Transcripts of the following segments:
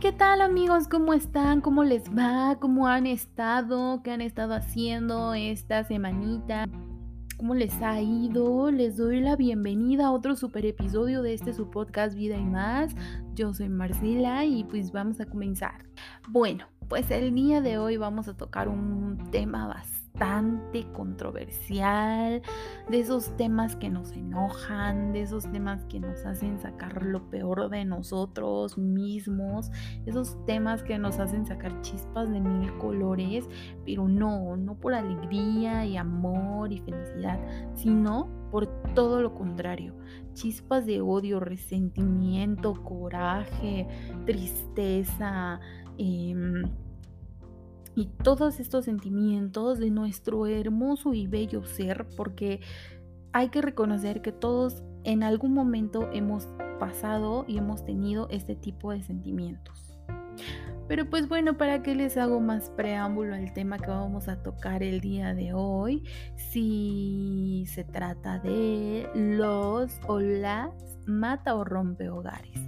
¿qué tal amigos? ¿Cómo están? ¿Cómo les va? ¿Cómo han estado? ¿Qué han estado haciendo esta semanita? ¿Cómo les ha ido? Les doy la bienvenida a otro super episodio de este su podcast Vida y más. Yo soy Marcela y pues vamos a comenzar. Bueno, pues el día de hoy vamos a tocar un tema bastante controversial, de esos temas que nos enojan, de esos temas que nos hacen sacar lo peor de nosotros mismos, esos temas que nos hacen sacar chispas de mil colores, pero no, no por alegría y amor y felicidad, sino por todo lo contrario, chispas de odio, resentimiento, coraje, tristeza, eh, y todos estos sentimientos de nuestro hermoso y bello ser, porque hay que reconocer que todos en algún momento hemos pasado y hemos tenido este tipo de sentimientos. Pero pues bueno, ¿para qué les hago más preámbulo al tema que vamos a tocar el día de hoy? Si se trata de los o las mata o rompe hogares.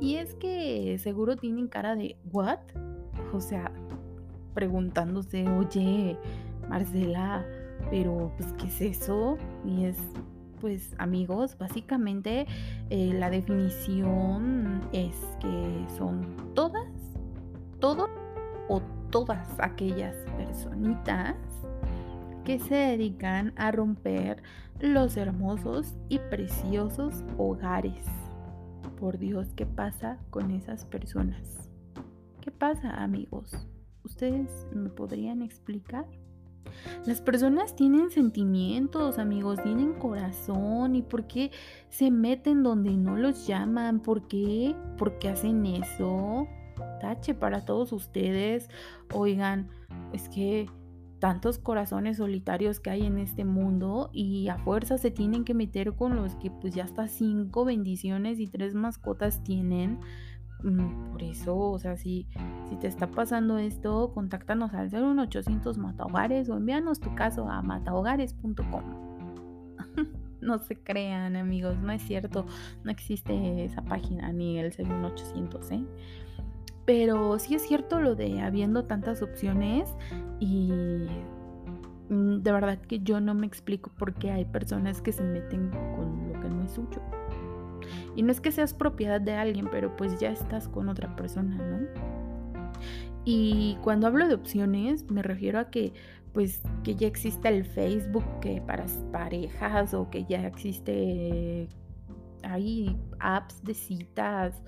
Y es que seguro tienen cara de ¿what? O sea, preguntándose, oye, Marcela, pero pues, ¿qué es eso? Y es, pues, amigos, básicamente eh, la definición es que son todas, todos o todas aquellas personitas que se dedican a romper los hermosos y preciosos hogares. Por Dios, ¿qué pasa con esas personas? ¿Qué pasa, amigos? ¿Ustedes me podrían explicar? Las personas tienen sentimientos, amigos, tienen corazón. ¿Y por qué se meten donde no los llaman? ¿Por qué? ¿Por qué hacen eso? Tache para todos ustedes. Oigan, es que tantos corazones solitarios que hay en este mundo y a fuerza se tienen que meter con los que pues ya hasta cinco bendiciones y tres mascotas tienen por eso, o sea, si, si te está pasando esto, contáctanos al 01800 Matahogares o envíanos tu caso a matahogares.com. no se crean, amigos, no es cierto, no existe esa página ni el 01800, ¿eh? Pero sí es cierto lo de habiendo tantas opciones y mm, de verdad que yo no me explico por qué hay personas que se meten con lo que no es suyo. Y no es que seas propiedad de alguien, pero pues ya estás con otra persona, ¿no? Y cuando hablo de opciones, me refiero a que pues que ya existe el Facebook que para parejas o que ya existe hay apps de citas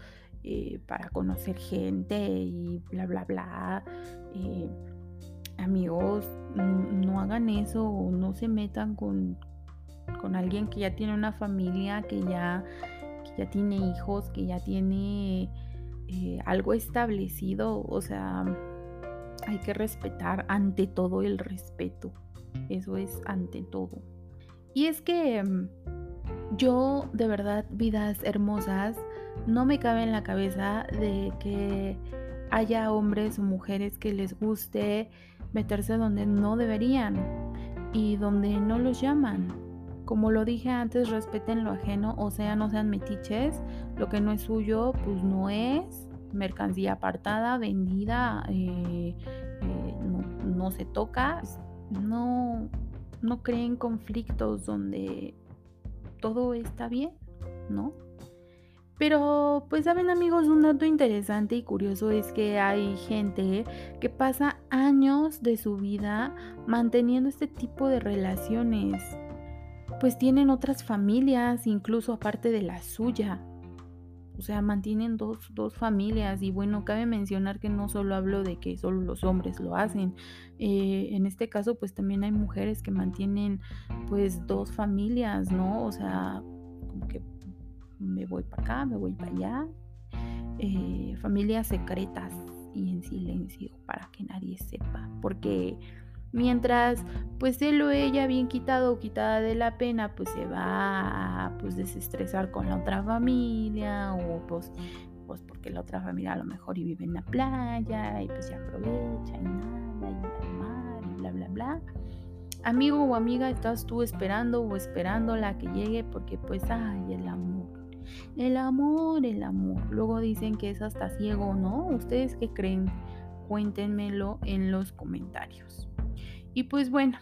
eh, para conocer gente y bla bla bla. Eh, amigos, no hagan eso o no se metan con, con alguien que ya tiene una familia, que ya ya tiene hijos, que ya tiene eh, algo establecido, o sea, hay que respetar ante todo el respeto. Eso es ante todo. Y es que mm, yo, de verdad, vidas hermosas, no me cabe en la cabeza de que haya hombres o mujeres que les guste meterse donde no deberían y donde no los llaman. Como lo dije antes, respeten lo ajeno, o sea, no sean metiches. Lo que no es suyo, pues no es. Mercancía apartada, vendida, eh, eh, no, se toca. No, no creen conflictos donde todo está bien, ¿no? Pero, pues saben amigos, un dato interesante y curioso es que hay gente que pasa años de su vida manteniendo este tipo de relaciones pues tienen otras familias, incluso aparte de la suya. O sea, mantienen dos, dos, familias y bueno, cabe mencionar que no solo hablo de que solo los hombres lo hacen. Eh, en este caso, pues también hay mujeres que mantienen pues dos familias, ¿no? O sea, como que me voy para acá, me voy para allá. Eh, familias secretas y en silencio para que nadie sepa. Porque Mientras pues él o ella bien quitado o quitada de la pena pues se va a pues desestresar con la otra familia o pues, pues porque la otra familia a lo mejor y vive en la playa y pues se aprovecha y nada y al mar y bla bla bla. Amigo o amiga, estás tú esperando o esperando la que llegue porque pues ay el amor. El amor, el amor. Luego dicen que es hasta ciego, ¿no? ¿Ustedes qué creen? Cuéntenmelo en los comentarios. Y pues bueno,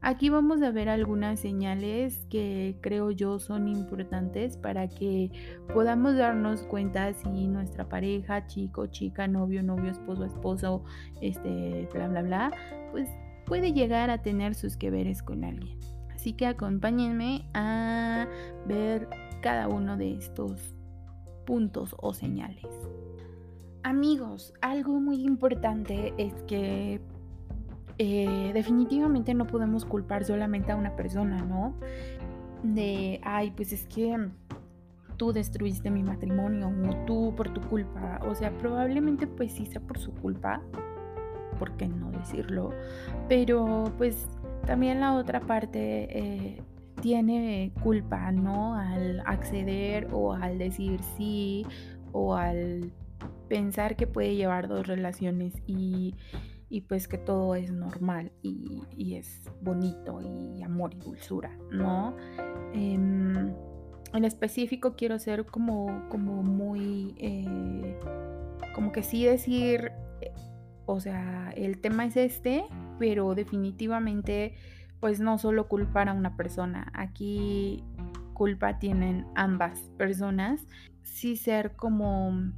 aquí vamos a ver algunas señales que creo yo son importantes para que podamos darnos cuenta si nuestra pareja, chico, chica, novio, novio, esposo, esposo, este, bla, bla, bla, pues puede llegar a tener sus que veres con alguien. Así que acompáñenme a ver cada uno de estos puntos o señales. Amigos, algo muy importante es que eh, definitivamente no podemos culpar solamente a una persona, ¿no? De, ay, pues es que tú destruiste mi matrimonio o tú por tu culpa. O sea, probablemente pues sí sea por su culpa, ¿por qué no decirlo? Pero pues también la otra parte eh, tiene culpa, ¿no? Al acceder o al decir sí o al pensar que puede llevar dos relaciones y, pues que todo es normal y, es bonito y amor y dulzura, ¿no? Em, en específico quiero ser como, como muy, eh, como que sí decir, eh, o sea, el tema es este, pero definitivamente pues no solo culpar a una persona, aquí culpa tienen ambas personas, sí ser como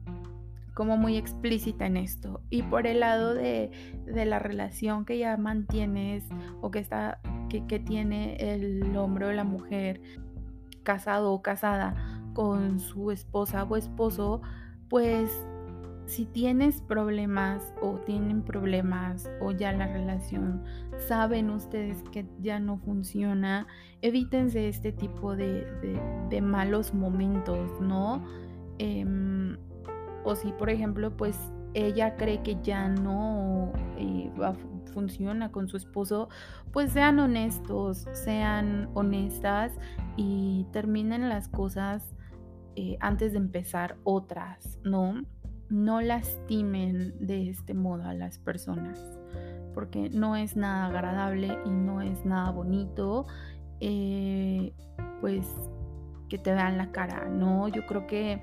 como muy explícita en esto. Y por el lado de, la relación que ya mantienes o que está, que, que tiene el hombre o la mujer casado o casada con su esposa o esposo, pues si tienes problemas o tienen problemas o ya la relación saben ustedes que ya no funciona, evítense este tipo de, malos momentos, ¿no? Em, o si por ejemplo pues ella cree que ya no eh, funciona con su esposo, pues sean honestos, sean honestas y terminen las cosas eh, antes de empezar otras, ¿no? no lastimen de este modo a las personas, porque no es nada agradable y no es nada bonito, eh, pues que te vean la cara, ¿no? Yo creo que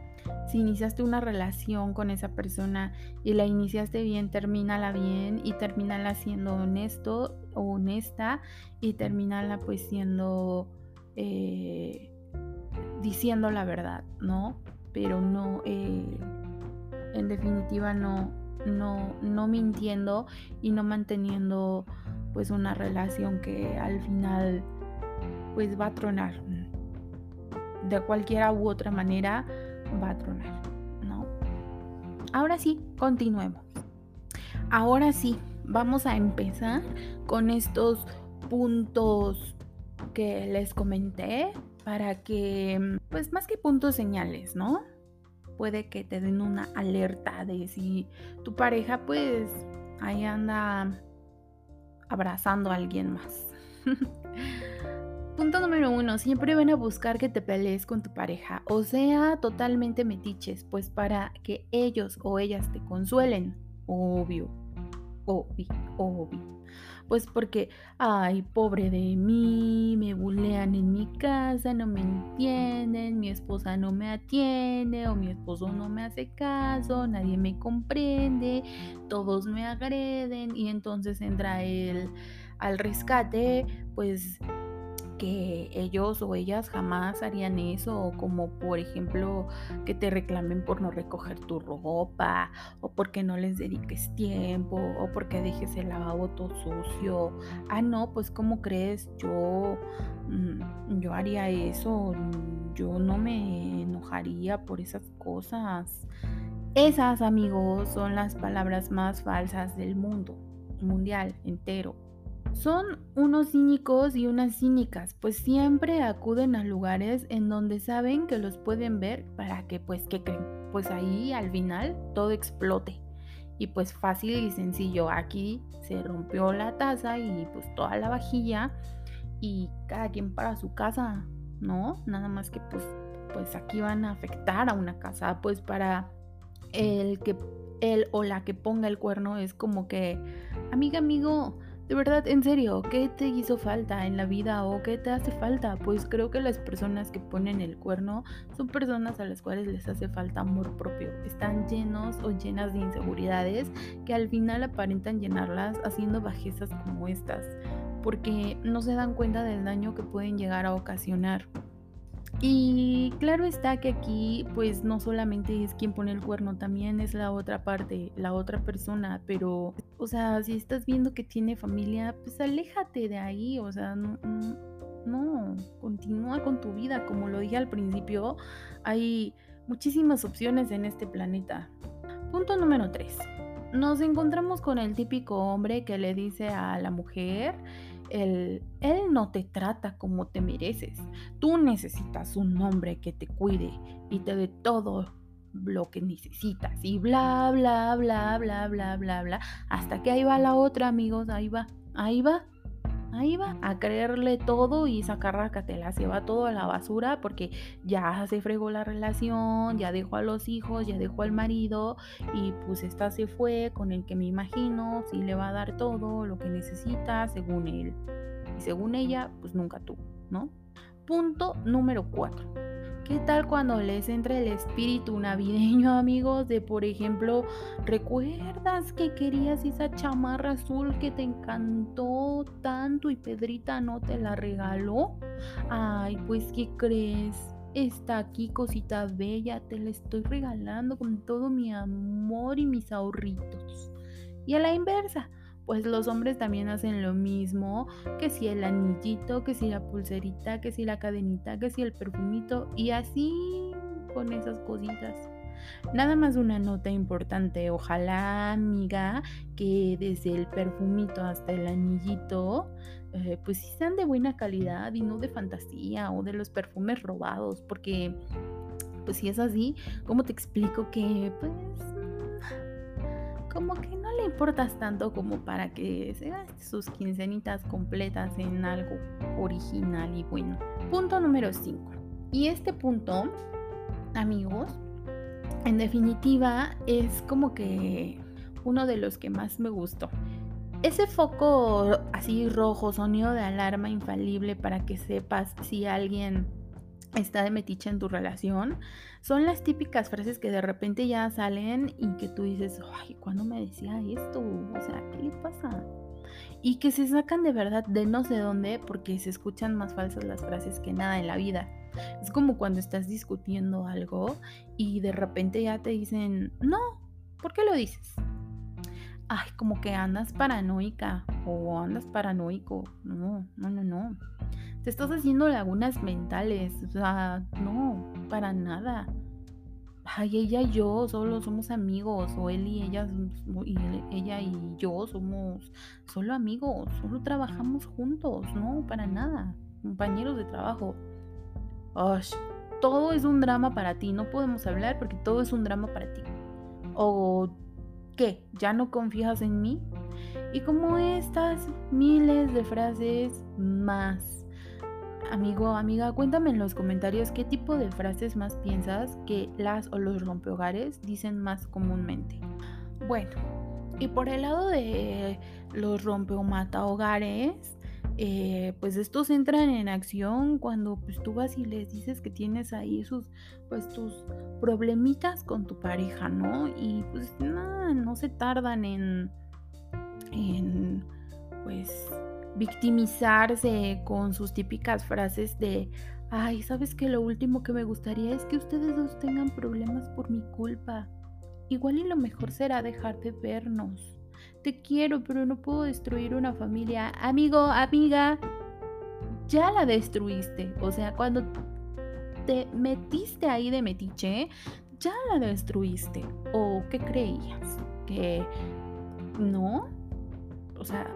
si iniciaste una relación con esa persona y la iniciaste bien, termínala bien y termínala siendo honesto o honesta y termínala pues siendo eh, diciendo la verdad, ¿no? Pero no eh, en definitiva no, no, no mintiendo y no manteniendo pues una relación que al final pues va a tronar. De cualquiera u otra manera va a tronar, ¿no? Ahora sí, continuemos. Ahora sí, vamos a empezar con estos puntos que les comenté para que, pues más que puntos señales, ¿no? puede que te den una alerta de si tu pareja pues ahí anda abrazando a alguien más. Punto número uno, siempre ven a buscar que te pelees con tu pareja, o sea, totalmente metiches, pues para que ellos o ellas te consuelen, obvio, obvio, obvio. Pues porque, ay, pobre de mí, me bulean en mi casa, no me entienden, mi esposa no me atiende o mi esposo no me hace caso, nadie me comprende, todos me agreden y entonces entra él al rescate, pues que ellos o ellas jamás harían eso, como por ejemplo que te reclamen por no recoger tu ropa, o porque no les dediques tiempo, o porque dejes el lavabo todo sucio. Ah, no, pues ¿cómo crees? Yo, mm, yo haría eso, yo no me enojaría por esas cosas. Esas, amigos, son las palabras más falsas del mundo, mundial entero. Son unos cínicos y unas cínicas, pues siempre acuden a lugares en donde saben que los pueden ver para que pues que creen, pues ahí al final todo explote. Y pues fácil y sencillo, aquí se rompió la taza y pues toda la vajilla y cada quien para su casa, ¿no? Nada más que pues pues aquí van a afectar a una casa, pues para el que él o la que ponga el cuerno es como que, amiga, amigo, De verdad, en serio, ¿qué te hizo falta en la vida o qué te hace falta? Pues creo que las personas que ponen el cuerno son personas a las cuales les hace falta amor propio. Están llenos o llenas de inseguridades que al final aparentan llenarlas haciendo bajezas como estas, porque no se dan cuenta del daño que pueden llegar a ocasionar. Y claro está que aquí pues no solamente es quien pone el cuerno, también es la otra parte, la otra persona, pero o sea, si estás viendo que tiene familia, pues aléjate de ahí, o sea, no, no, continúa con tu vida, como lo dije al principio, hay muchísimas opciones en este planeta. Punto número 3. Nos encontramos con el típico hombre que le dice a la mujer, él, no te trata como te mereces. Tú necesitas un hombre que te cuide y te dé todo lo que necesitas. Y bla, bla, bla, bla, bla, bla, bla. Hasta que ahí va la otra, amigos. Ahí va, ahí va. Ahí va a creerle todo y sacar la se va todo a la basura porque ya se fregó la relación, ya dejó a los hijos, ya dejó al marido y pues esta se fue con el que me imagino si le va a dar todo lo que necesita según él. Y según ella, pues nunca tú, ¿no? Punto número 4 ¿Qué tal cuando les entra el espíritu navideño, amigos? De, por ejemplo, ¿recuerdas que querías esa chamarra azul que te encantó tanto y Pedrita no te la regaló? Ay, pues, ¿qué crees? Está aquí, cosita bella, te la estoy regalando con todo mi amor y mis ahorritos. Y a la inversa, pues los hombres también hacen lo mismo, que si el anillito, que si la pulserita, que si la cadenita, que si el perfumito y así con esas cositas. Nada más una nota importante, ojalá amiga que desde el perfumito hasta el anillito, eh, pues sí sean de buena calidad y no de fantasía o de los perfumes robados, porque pues si es así, ¿cómo te explico que pues como que importas tanto como para que se gaste sus quincenitas completas en algo original y bueno. Punto número 5. Y este punto, amigos, en definitiva es como que uno de los que más me gustó. Ese foco así rojo, sonido de alarma infalible para que sepas si alguien está de metiche en tu relación, son las típicas frases que de repente ya salen y que tú dices, ay, ¿cuándo me decía esto? O sea, ¿qué le pasa? Y que se sacan de verdad de no sé dónde porque se escuchan más falsas las frases que nada en la vida. Es como cuando estás discutiendo algo y de repente ya te dicen, no, ¿por qué lo dices? Ay, como que andas paranoica o andas paranoico. No, no, no, no te estás haciendo lagunas mentales. O sea, no, para nada. Ay, ella y yo solo somos amigos, o él y ella, y ella y yo somos solo amigos, solo trabajamos juntos, no, para nada, compañeros de trabajo. Ay, todo es un drama para ti, no podemos hablar porque todo es un drama para ti. ¿O qué? ¿Ya no confías en mí? Y como estas miles de frases más Amigo, amiga, cuéntame en los comentarios qué tipo de frases más piensas que las o los rompehogares dicen más comúnmente. Bueno, y por el lado de los rompe o mata hogares, eh, pues estos entran en acción cuando pues tú vas y les dices que tienes ahí sus pues tus problemitas con tu pareja, ¿no? Y pues nada, no se tardan en en pues victimizarse con sus típicas frases de, ay, ¿sabes que lo último que me gustaría es que ustedes dos tengan problemas por mi culpa? Igual y lo mejor será dejar de vernos. Te quiero, pero no puedo destruir una familia. Amigo, amiga, ya la destruiste. O sea, cuando te metiste ahí de metiche, ya la destruiste. ¿O qué creías? ¿Que no? O sea,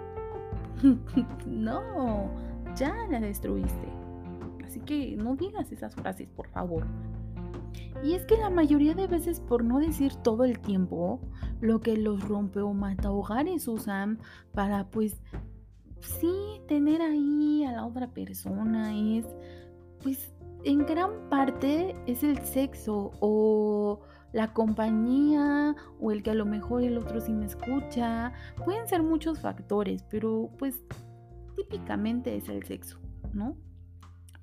no, ya la destruiste. Así que no digas esas frases, por favor. Y es que la mayoría de veces, por no decir todo el tiempo, lo que los rompe o mata hogares usan para, pues, sí, tener ahí a la otra persona es, pues, en gran parte es el sexo o la compañía o el que a lo mejor el otro sí me escucha. Pueden ser muchos factores, pero pues típicamente es el sexo, ¿no?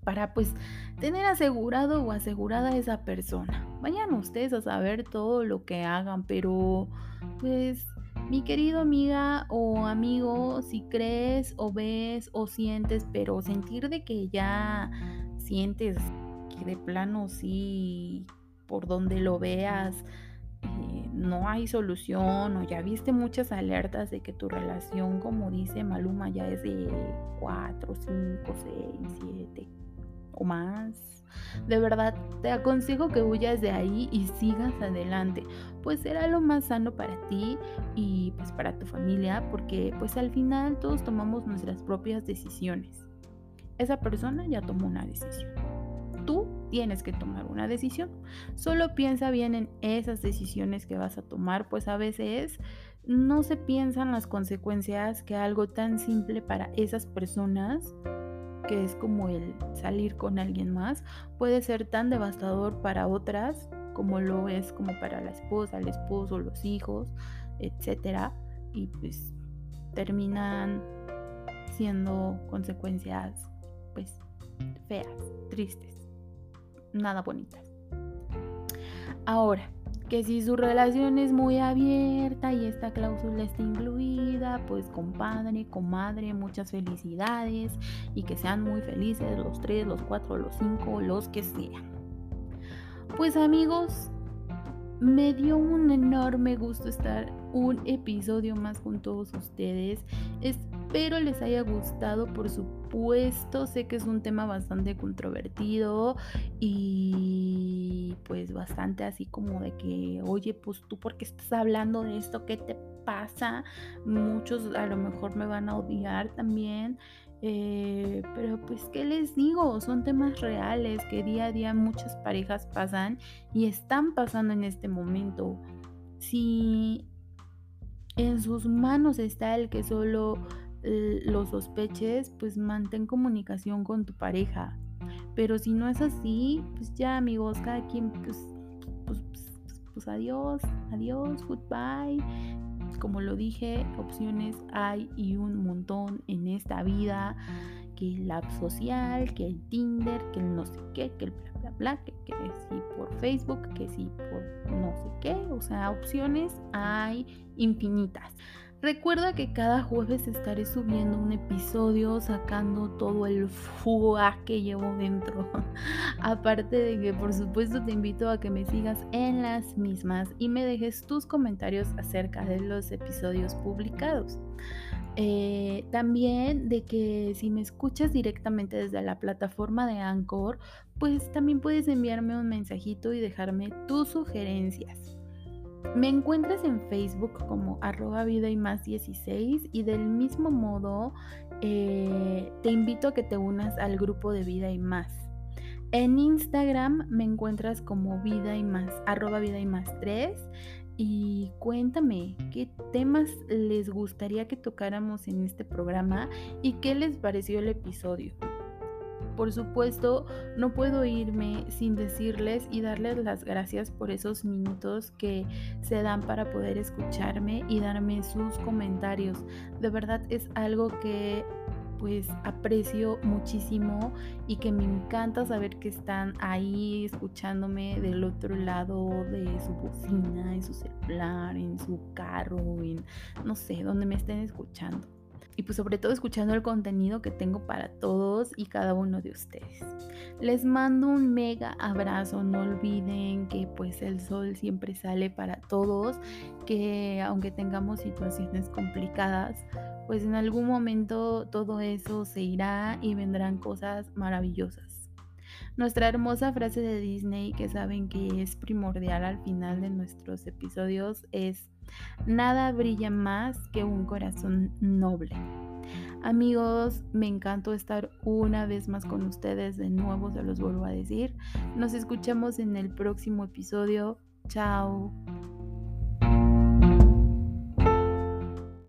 Para pues tener asegurado o asegurada a esa persona. Vayan ustedes a saber todo lo que hagan, pero pues mi querido amiga o amigo, si crees o ves o sientes, pero sentir de que ya sientes que de plano sí, por donde lo veas, eh, no hay solución o ya viste muchas alertas de que tu relación, como dice Maluma, ya es de 4, 5, 6, 7 o más de verdad, te aconsejo que huyas de ahí y sigas adelante, pues será lo más sano para ti y pues para tu familia, porque pues al final todos tomamos nuestras propias decisiones. Esa persona ya tomó una decisión. Tienes que tomar una decisión. Solo piensa bien en esas decisiones que vas a tomar, pues a veces no se piensan las consecuencias que algo tan simple para esas personas que es como el salir con alguien más, puede ser tan devastador para otras como lo es como para la esposa, el esposo, los hijos, etcétera, y pues terminan siendo consecuencias pues feas, tristes, nada bonitas. Ahora, que si su relación es muy abierta y esta cláusula está incluida, pues compadre, comadre, muchas felicidades y que sean muy felices los tres, los cuatro, los cinco, los que sean. Pues amigos, me dio un enorme gusto estar un episodio más con todos ustedes. Espero les haya gustado, por supuesto. Sé que es un tema bastante controvertido y pues bastante así como de que, oye, pues tú por qué estás hablando de esto, ¿qué te pasa? Muchos a lo mejor me van a odiar también. Eh, pero pues, ¿qué les digo? Son temas reales que día a día muchas parejas pasan y están pasando en este momento. Si en sus manos está el que solo lo sospeches, pues mantén comunicación con tu pareja. Pero si no es así, pues ya amigos, cada quien, pues, pues, pues, pues adiós, adiós, goodbye. Como lo dije, opciones hay y un montón en esta vida. Que el app social, que el Tinder, que el no sé qué, que el bla bla bla, que, que si por Facebook, que si por no sé qué. O sea, opciones hay infinitas. Recuerda que cada jueves estaré subiendo un episodio sacando todo el fuá que llevo dentro. Aparte de que por supuesto te invito a que me sigas en las mismas y me dejes tus comentarios acerca de los episodios publicados. Eh, también de que si me escuchas directamente desde la plataforma de Anchor, pues también puedes enviarme un mensajito y dejarme tus sugerencias. Me encuentras en Facebook como arroba vida y más 16 y del mismo modo eh, te invito a que te unas al grupo de vida y más. En Instagram me encuentras como vida y más, arroba vida y más 3 y cuéntame qué temas les gustaría que tocáramos en este programa y qué les pareció el episodio. Por supuesto, no puedo irme sin decirles y darles las gracias por esos minutos que se dan para poder escucharme y darme sus comentarios. De verdad es algo que pues aprecio muchísimo y que me encanta saber que están ahí escuchándome del otro lado de su bocina, en su celular, en su carro, en no sé, donde me estén escuchando y pues sobre todo escuchando el contenido que tengo para todos y cada uno de ustedes. Les mando un mega abrazo, no olviden que pues el sol siempre sale para todos, que aunque tengamos situaciones complicadas, pues en algún momento todo eso se irá y vendrán cosas maravillosas. Nuestra hermosa frase de Disney que saben que es primordial al final de nuestros episodios es Nada brilla más que un corazón noble. Amigos, me encantó estar una vez más con ustedes. De nuevo se los vuelvo a decir. Nos escuchamos en el próximo episodio. Chao.